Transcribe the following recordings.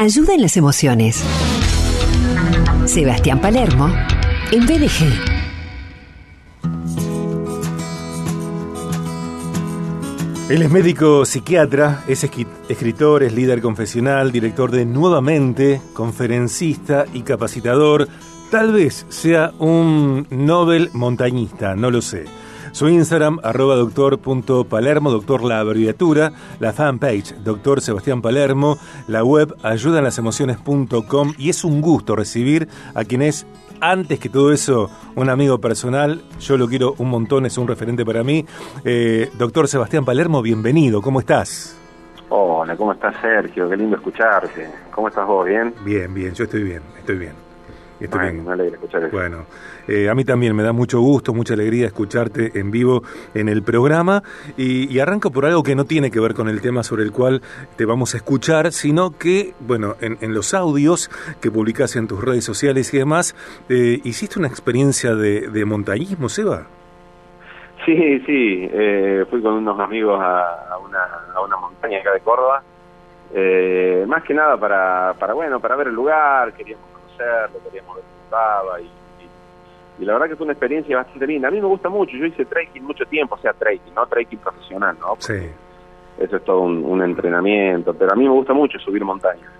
Ayuda en las emociones. Sebastián Palermo, en BDG. Él es médico psiquiatra, es escritor, es líder confesional, director de Nuevamente, conferencista y capacitador. Tal vez sea un Nobel montañista, no lo sé. Su Instagram, arroba doctor.palermo, doctor la abreviatura, la fanpage, doctor Sebastián Palermo, la web ayudanlasemociones.com y es un gusto recibir a quien es, antes que todo eso, un amigo personal, yo lo quiero un montón, es un referente para mí. Eh, doctor Sebastián Palermo, bienvenido, ¿cómo estás? Hola, ¿cómo estás Sergio? Qué lindo escucharte. ¿Cómo estás vos? ¿Bien? Bien, bien, yo estoy bien, estoy bien. Bueno, me alegra escuchar eso. Bueno, eh, a mí también me da mucho gusto, mucha alegría escucharte en vivo en el programa y, arranco por algo que no tiene que ver con el tema sobre el cual te vamos a escuchar, sino que, bueno, en, los audios que publicas en tus redes sociales y demás, eh, hiciste una experiencia de, montañismo, Seba. Sí, sí, eh, fui con unos amigos a, una, a una montaña acá de Córdoba, más que nada para, para, bueno, para ver el lugar, queríamos lo queríamos ver cómo y, y, la verdad que fue una experiencia bastante linda. A mí me gusta mucho, yo hice trekking mucho tiempo, o sea, trekking, no trekking profesional, ¿no? sí. Eso es todo un, entrenamiento, pero a mí me gusta mucho subir montañas.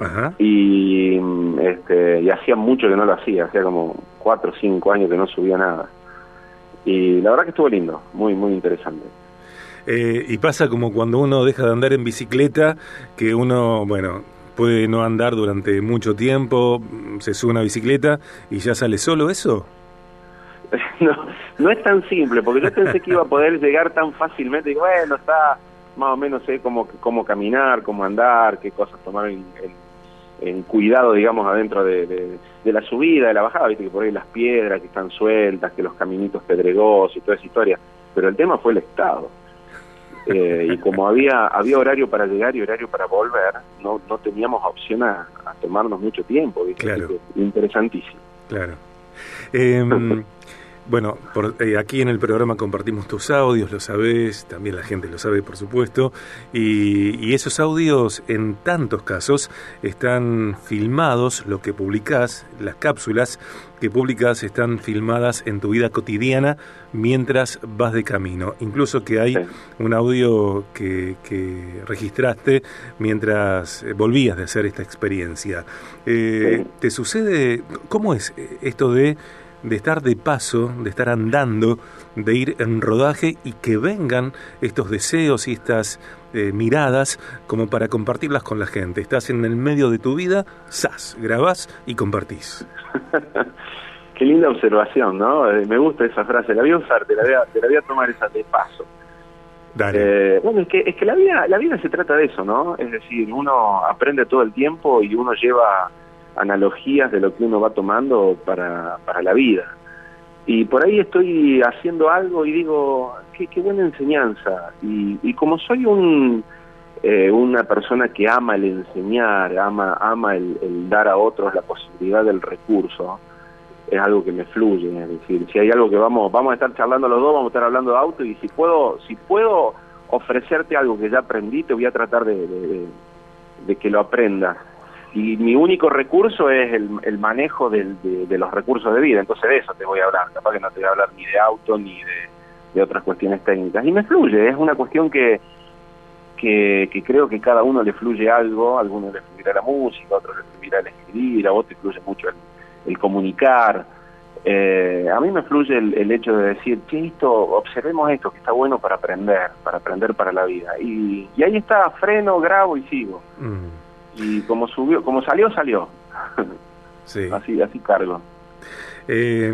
Ajá. Y, este, y hacía mucho que no lo hacía, hacía como cuatro o cinco años que no subía nada. Y la verdad que estuvo lindo, muy, muy interesante. Eh, y pasa como cuando uno deja de andar en bicicleta, que uno, bueno, puede no andar durante mucho tiempo, se sube una bicicleta y ya sale solo eso? No, no es tan simple, porque yo pensé que iba a poder llegar tan fácilmente. Y bueno, está más o menos sé cómo, cómo caminar, cómo andar, qué cosas tomar en, cuidado, digamos, adentro de, la subida, de la bajada. Viste que por ahí las piedras que están sueltas, que los caminitos pedregosos y toda esa historia. Pero el tema fue el estado. Eh, y como había había horario para llegar y horario para volver, no teníamos opción a, tomarnos mucho tiempo. Claro. Interesantísimo. Claro. Em, bueno, por, eh, aquí en el programa compartimos tus audios, lo sabes, también la gente lo sabe, por supuesto, y, esos audios en tantos casos están filmados, lo que publicás, las cápsulas que publicas están filmadas en tu vida cotidiana mientras vas de camino. Incluso que hay un audio que, registraste mientras volvías de hacer esta experiencia. Eh, ¿Te sucede, cómo es esto de de estar de paso, de estar andando, de ir en rodaje y que vengan estos deseos y estas eh, miradas como para compartirlas con la gente. Estás en el medio de tu vida, sas, grabás y compartís. Qué linda observación, ¿no? Eh, me gusta esa frase, la voy a usar, te la voy a, tomar esa de paso. Dale. Eh, bueno, es que, es que la vida, la vida se trata de eso, ¿no? Es decir, uno aprende todo el tiempo y uno lleva analogías de lo que uno va tomando para, para la vida. Y por ahí estoy haciendo algo y digo, qué, qué buena enseñanza. Y, y como soy un, eh, una persona que ama el enseñar, ama, ama el, dar a otros la posibilidad del recurso, es algo que me fluye. Es decir, si hay algo que vamos, vamos a estar charlando los dos, vamos a estar hablando de auto y si puedo, si puedo ofrecerte algo que ya aprendí, te voy a tratar de, de, de que lo aprendas y mi único recurso es el, manejo de, los recursos de vida, entonces de eso te voy a hablar, capaz que no te voy a hablar ni de auto ni de, otras cuestiones técnicas. Y me fluye, es una cuestión que, que, creo que cada uno le fluye algo, a algunos le fluirá la música, a otros le fluirá el escribir, a vos te fluye mucho el, comunicar. Eh, a mí me fluye el, hecho de decir, che, esto, observemos esto, que está bueno para aprender, para aprender para la vida. Y, ahí está, freno, grabo y sigo. Mm y como subió, como salió, salió. Sí. así, así cargo. Eh,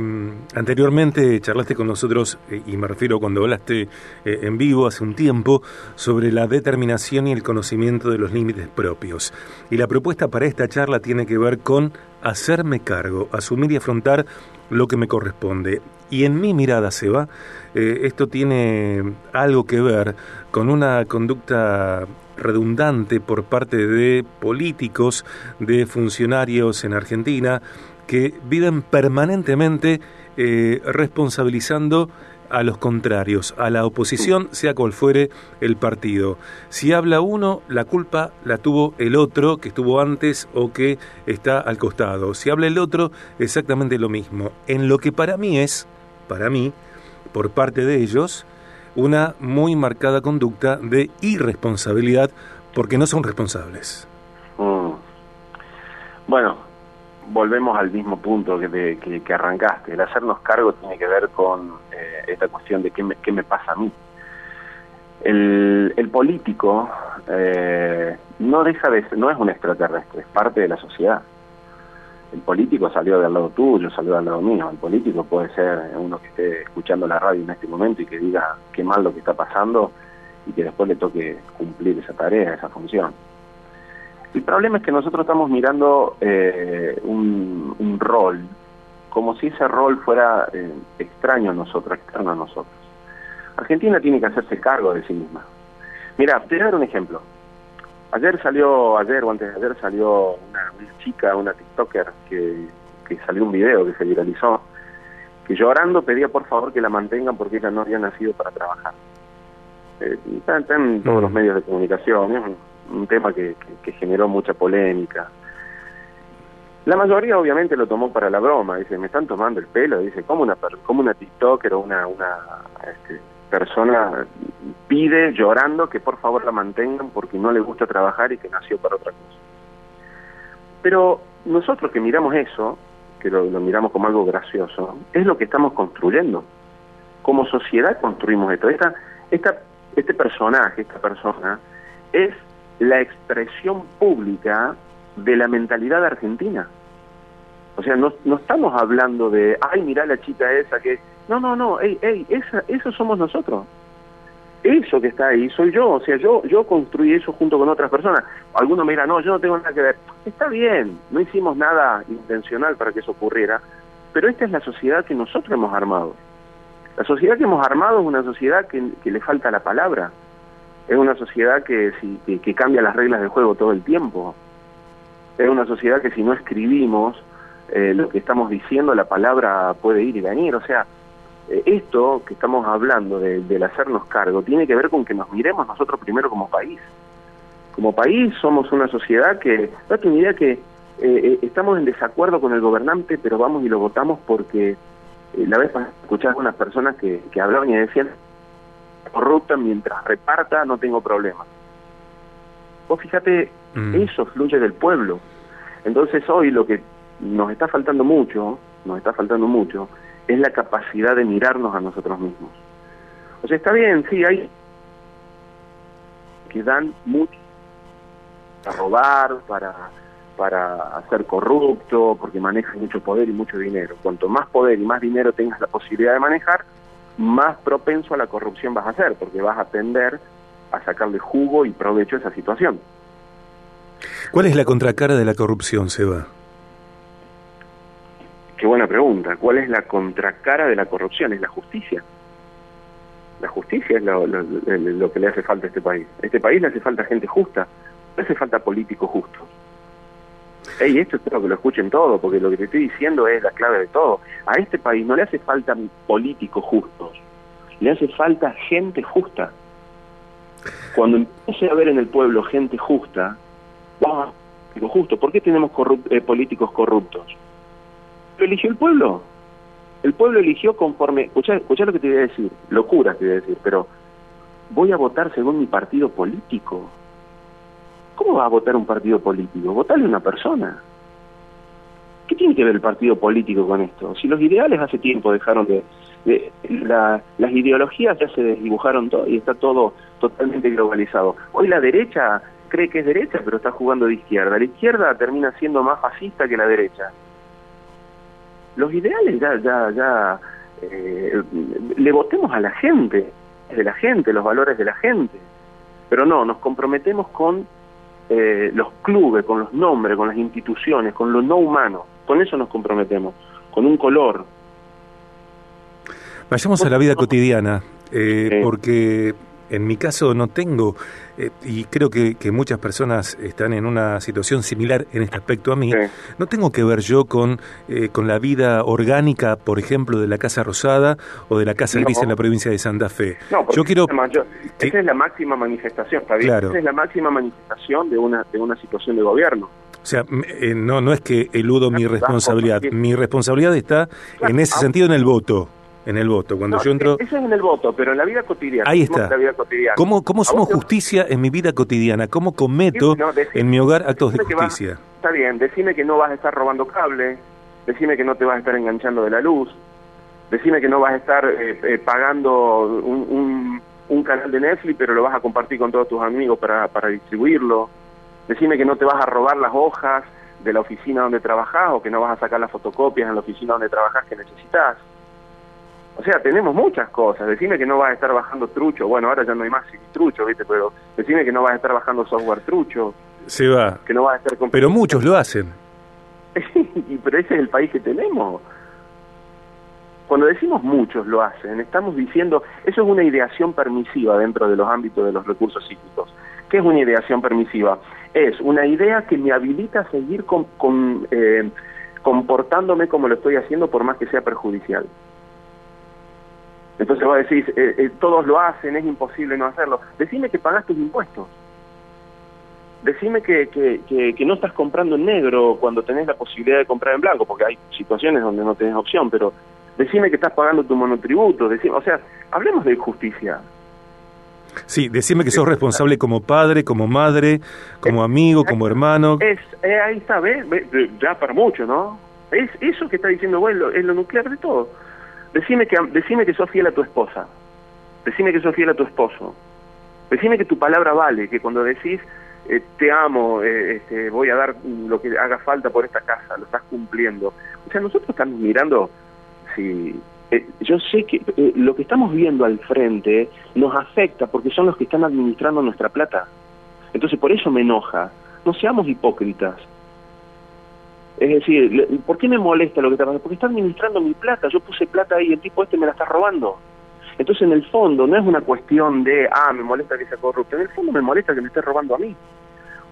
anteriormente charlaste con nosotros, eh, y me refiero cuando hablaste eh, en vivo hace un tiempo, sobre la determinación y el conocimiento de los límites propios. Y la propuesta para esta charla tiene que ver con hacerme cargo, asumir y afrontar lo que me corresponde. Y en mi mirada, Seba, esto tiene algo que ver con una conducta redundante por parte de políticos, de funcionarios en Argentina, que viven permanentemente eh, responsabilizando a los contrarios, a la oposición, sea cual fuere el partido. Si habla uno, la culpa la tuvo el otro que estuvo antes o que está al costado. Si habla el otro, exactamente lo mismo. En lo que para mí es, para mí, por parte de ellos, una muy marcada conducta de irresponsabilidad porque no son responsables. Mm. Bueno, volvemos al mismo punto que, que, arrancaste. El hacernos cargo tiene que ver con eh, esta cuestión de qué me, qué me pasa a mí. El, el político eh, no deja de ser, no es un extraterrestre, es parte de la sociedad. El político salió del lado tuyo, salió del lado mío. El político puede ser uno que esté escuchando la radio en este momento y que diga qué mal lo que está pasando y que después le toque cumplir esa tarea, esa función. El problema es que nosotros estamos mirando eh, un, rol como si ese rol fuera eh, extraño a nosotros, externo a nosotros. Argentina tiene que hacerse cargo de sí misma. Mira, te voy a dar un ejemplo. Ayer salió, ayer o antes de ayer salió una, chica, una TikToker, que, que salió un video que se viralizó, que llorando pedía por favor que la mantengan porque ella no había nacido para trabajar. Eh, está, en todos los medios de comunicación, un tema que, generó mucha polémica. La mayoría obviamente lo tomó para la broma, dice, me están tomando el pelo, dice, ¿cómo una, cómo una TikToker o una, una este, persona pide llorando que por favor la mantengan porque no le gusta trabajar y que nació para otra cosa? Pero nosotros que miramos eso, que lo, miramos como algo gracioso, es lo que estamos construyendo. Como sociedad construimos esto. Esta, esta, este personaje, esta persona, es la expresión pública de la mentalidad argentina. O sea, no, no estamos hablando de, ay, mira la chica esa que... No, no, no, ey, ey, esa, eso somos nosotros. Eso que está ahí soy yo, o sea, yo yo construí eso junto con otras personas. Algunos me no, yo no tengo nada que ver. Está bien, no hicimos nada intencional para que eso ocurriera, pero esta es la sociedad que nosotros hemos armado. La sociedad que hemos armado es una sociedad que, que le falta la palabra, es una sociedad que, si, que, cambia las reglas del juego todo el tiempo. Es una sociedad que si no escribimos eh, lo que estamos diciendo, la palabra puede ir y venir. O sea, esto que estamos hablando de, del hacernos cargo tiene que ver con que nos miremos nosotros primero como país. Como país somos una sociedad que, date una idea que eh, estamos en desacuerdo con el gobernante, pero vamos y lo votamos porque la vez escuché a algunas personas que, que hablaban y decían, corrupta, mientras reparta no tengo problema. Vos fíjate, mm. eso fluye del pueblo. Entonces hoy lo que nos está faltando mucho, nos está faltando mucho, es la capacidad de mirarnos a nosotros mismos. O sea, está bien, sí, hay que dan mucho para robar, para, para hacer corrupto, porque manejan mucho poder y mucho dinero. Cuanto más poder y más dinero tengas la posibilidad de manejar, más propenso a la corrupción vas a ser, porque vas a tender a sacarle jugo y provecho a esa situación. ¿Cuál es la contracara de la corrupción, Seba? Qué buena pregunta. ¿Cuál es la contracara de la corrupción? Es la justicia. La justicia es lo, que le hace falta a este país. A este país le hace falta gente justa, le hace falta políticos justos. Y esto espero que lo escuchen todo, porque lo que te estoy diciendo es la clave de todo. A este país no le hace falta políticos justos, le hace falta gente justa. Cuando empiece a haber en el pueblo gente justa, vamos a justo. ¿Por qué tenemos eh, políticos corruptos? Lo eligió el pueblo. El pueblo eligió conforme... Escuchá lo que te voy a decir, locura te voy a decir, pero voy a votar según mi partido político. ¿Cómo va a votar un partido político? Votarle una persona. ¿Qué tiene que ver el partido político con esto? Si los ideales hace tiempo dejaron de... las ideologías ya se desdibujaron todo y está todo totalmente globalizado. Hoy la derecha cree que es derecha, pero está jugando de izquierda. La izquierda termina siendo más fascista que la derecha. Los ideales ya, ya, ya... Eh, le votemos a la gente, de la gente, los valores de la gente. Pero no, nos comprometemos con eh, los clubes, con los nombres, con las instituciones, con lo no humano. Con eso nos comprometemos, con un color. Vayamos a la vida cotidiana, eh, porque en mi caso no tengo, eh, y creo que, muchas personas están en una situación similar en este aspecto a mí, no tengo que ver yo con, eh, con la vida orgánica, por ejemplo, de la Casa Rosada o de la Casa Gris en la provincia de Santa Fe. No, yo quiero... esa es la máxima manifestación, está Claro. Esa es la máxima manifestación de una, de una situación de gobierno. O sea, eh, no, no es que eludo mi responsabilidad. Mi responsabilidad está en ese sentido en el voto en el voto. Cuando yo entro... Eso es en el voto, pero en la vida cotidiana. Ahí está. ¿Cómo, cómo hacemos justicia en mi vida cotidiana? ¿Cómo cometo en mi hogar actos de justicia? está bien, decime que no vas a estar robando cable, decime que no te vas a estar enganchando de la luz, decime que no vas a estar eh, eh, pagando un, un, canal de Netflix, pero lo vas a compartir con todos tus amigos para, para distribuirlo. Decime que no te vas a robar las hojas de la oficina donde trabajas o que no vas a sacar las fotocopias en la oficina donde trabajas que necesitas. O sea, tenemos muchas cosas. Decime que no vas a estar bajando trucho. Bueno, ahora ya no hay más trucho, ¿viste? Pero decime que no vas a estar bajando software trucho. Se va. Que no vas a estar Pero muchos lo hacen. pero ese es el país que tenemos. Cuando decimos muchos lo hacen, estamos diciendo, eso es una ideación permisiva dentro de los ámbitos de los recursos psíquicos. ¿Qué es una ideación permisiva? Es una idea que me habilita a seguir con, eh, comportándome como lo estoy haciendo por más que sea perjudicial. Entonces vos decís, eh, eh, todos lo hacen, es imposible no hacerlo. Decime que pagás tus impuestos. Decime que, que, que, no estás comprando en negro cuando tenés la posibilidad de comprar en blanco, porque hay situaciones donde no tenés opción, pero decime que estás pagando tu monotributo. Decime, o sea, hablemos de justicia. Sí, decime que sos responsable como padre, como madre, como amigo, como hermano. Es, eh, ahí está, ¿ves? Ya para mucho, ¿no? Es eso que está diciendo vos, es lo nuclear de todo. Decime que, decime que sos fiel a tu esposa. Decime que sos fiel a tu esposo. Decime que tu palabra vale, que cuando decís eh, te amo, eh, este, voy a dar lo que haga falta por esta casa, lo estás cumpliendo. O sea, nosotros estamos mirando, si eh, yo sé que lo que estamos viendo al frente nos afecta porque son los que están administrando nuestra plata. Entonces por eso me enoja. No seamos hipócritas. Es decir, ¿por qué me molesta lo que está pasando? Porque está administrando mi plata, yo puse plata ahí y el tipo este me la está robando. Entonces, en el fondo, no es una cuestión de, ah, me molesta que sea corrupto, en el fondo me molesta que me esté robando a mí.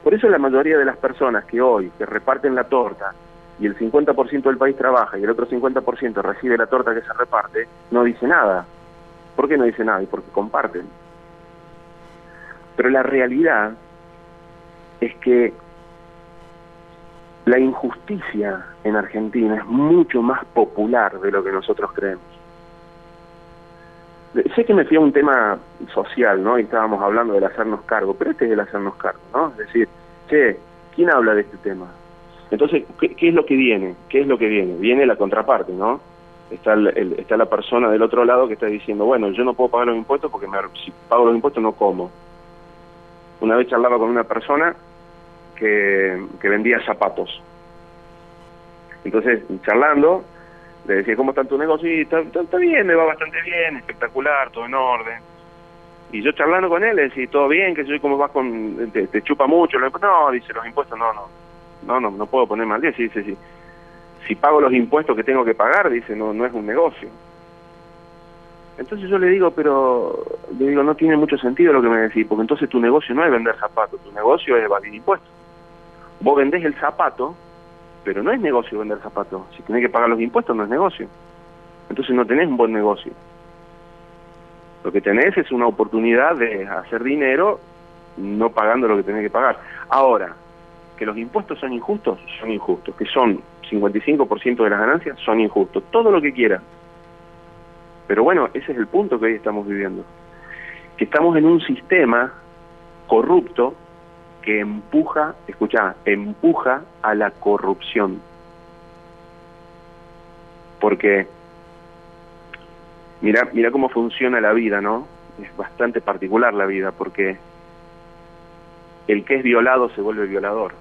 Por eso la mayoría de las personas que hoy, que reparten la torta, y el 50% del país trabaja y el otro 50% recibe la torta que se reparte, no dice nada. ¿Por qué no dice nada? Y porque comparten. Pero la realidad es que la injusticia en Argentina es mucho más popular de lo que nosotros creemos. Sé que me fui a un tema social, ¿no? Y estábamos hablando del hacernos cargo, pero este es el hacernos cargo, ¿no? Es decir, che, ¿quién habla de este tema? Entonces, ¿qué, es lo que viene? ¿Qué es lo que viene? Viene la contraparte, ¿no? Está, el, está la persona del otro lado que está diciendo, bueno, yo no puedo pagar los impuestos porque si pago los impuestos no como. Una vez charlaba con una persona que, vendía zapatos. Entonces, charlando, le decía, ¿cómo está tu negocio? Y está, está, bien, me va bastante bien, espectacular, todo en orden. Y yo charlando con él, le decía, ¿todo bien? que soy como vas con, te, chupa mucho? No, dice, los impuestos no, no, no, no, no puedo poner mal día. Sí, dice, sí. Si pago los impuestos que tengo que pagar, dice, no, no es un negocio. Entonces yo le digo, pero le digo, no tiene mucho sentido lo que me decís, porque entonces tu negocio no es vender zapatos, tu negocio es evadir impuestos. Vos vendés el zapato, pero no es negocio vender zapatos. Si tenés que pagar los impuestos, no es negocio. Entonces no tenés un buen negocio. Lo que tenés es una oportunidad de hacer dinero no pagando lo que tenés que pagar. Ahora, que los impuestos son injustos, son injustos. Que son 55% de las ganancias, son injustos. Todo lo que quiera. Pero bueno, ese es el punto que hoy estamos viviendo. Que estamos en un sistema corrupto que empuja, escucha, empuja a la corrupción. Porque mira, mira cómo funciona la vida, ¿no? Es bastante particular la vida porque el que es violado se vuelve violador.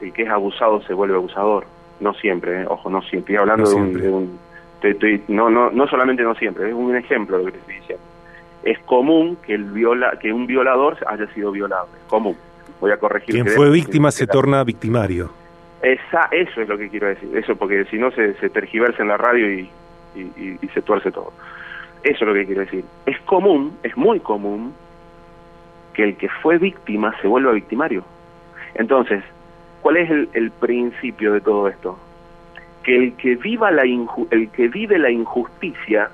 El que es abusado se vuelve abusador. No siempre, ¿eh? ojo, no siempre. Estoy hablando de un, no, no, no solamente no siempre, es un ejemplo lo que estoy diciendo es común que el viola, que un violador haya sido violado, es común. Voy a corregir. Quien fue víctima se torna victimario. Esa, eso es lo que quiero decir, eso porque si no se, se tergiversa en la radio y, y, se tuerce todo. Eso es lo que quiero decir. Es común, es muy común, que el que fue víctima se vuelva victimario. Entonces, ¿cuál es el, principio de todo esto? Que el que viva la el que vive la injusticia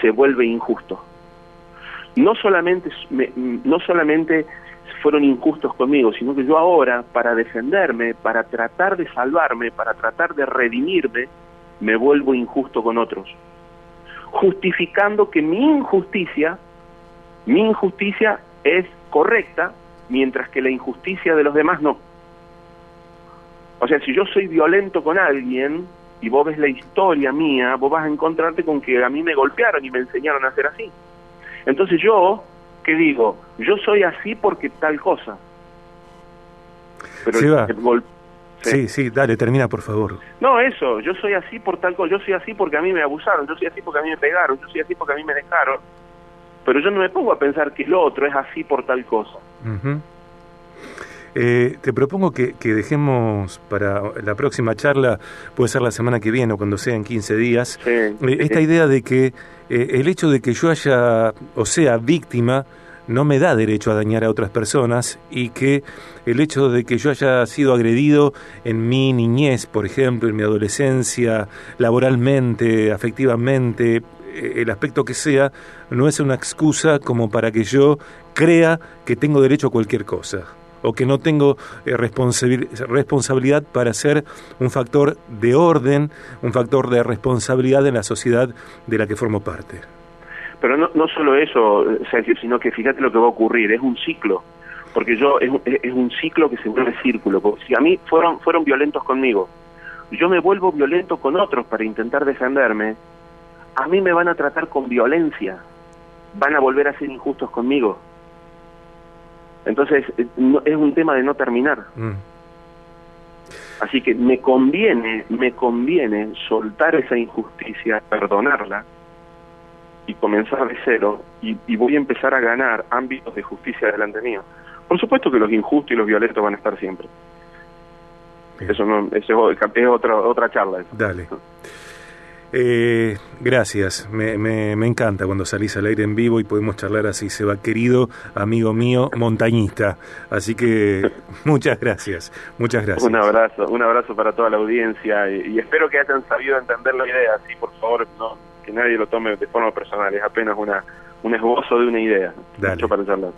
se vuelve injusto. No solamente no solamente fueron injustos conmigo, sino que yo ahora para defenderme, para tratar de salvarme, para tratar de redimirme, me vuelvo injusto con otros, justificando que mi injusticia, mi injusticia es correcta, mientras que la injusticia de los demás no. O sea, si yo soy violento con alguien y vos ves la historia mía, vos vas a encontrarte con que a mí me golpearon y me enseñaron a ser así. Entonces yo, ¿qué digo? Yo soy así porque tal cosa. Pero sí, sí, dale, termina por favor. No, eso, yo soy así por tal cosa, yo soy así porque a mí me abusaron, yo soy así porque a mí me pegaron, yo soy así porque a mí me dejaron. Pero yo no me pongo a pensar que lo otro es así por tal cosa. Eh, te propongo que, dejemos para la próxima charla, puede ser la semana que viene o cuando sea en 15 días, eh, esta idea de que eh, el hecho de que yo haya, o sea, víctima, no me da derecho a dañar a otras personas y que el hecho de que yo haya sido agredido en mi niñez, por ejemplo, en mi adolescencia, laboralmente, afectivamente, eh, el aspecto que sea, no es una excusa como para que yo crea que tengo derecho a cualquier cosa o que no tengo eh, responsabilidad para ser un factor de orden, un factor de responsabilidad en la sociedad de la que formo parte. Pero no, solo eso, Sergio, sino que fíjate lo que va a ocurrir, es un ciclo, porque yo es, es un ciclo que se vuelve círculo. si a mí fueron, fueron violentos conmigo, yo me vuelvo violento con otros para intentar defenderme, a mí me van a tratar con violencia, van a volver a ser injustos conmigo. Entonces, es un tema de no terminar. Mm. Así que me conviene, me conviene soltar esa injusticia, perdonarla y comenzar de cero y, voy a empezar a ganar ámbitos de justicia delante mío. Por supuesto que los injustos y los violentos van a estar siempre. Eso no, eso es, otra otra charla. Dale. Eh, gracias, me, me, me, encanta cuando salís al aire en vivo y podemos charlar así, se va querido amigo mío, montañista. Así que muchas gracias, muchas gracias. Un abrazo, un abrazo para toda la audiencia y, espero que hayan sabido entender la idea, así por favor, no, que nadie lo tome de forma personal, es apenas una un esbozo de una idea. Dale. para charlar.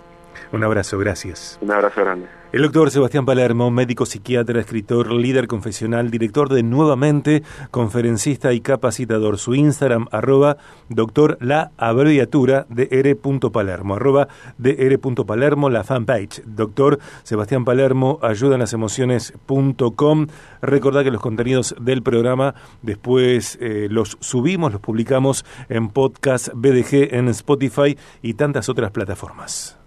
Un abrazo, gracias. Un abrazo grande. El doctor Sebastián Palermo, médico psiquiatra, escritor, líder confesional, director de Nuevamente, conferencista y capacitador. Su Instagram, arroba doctor la abreviatura de r.palermo, arroba de r.palermo, la fanpage. Doctor Sebastián Palermo, ayuda en las emociones.com. Recordad que los contenidos del programa después eh, los subimos, los publicamos en podcast BDG, en Spotify y tantas otras plataformas.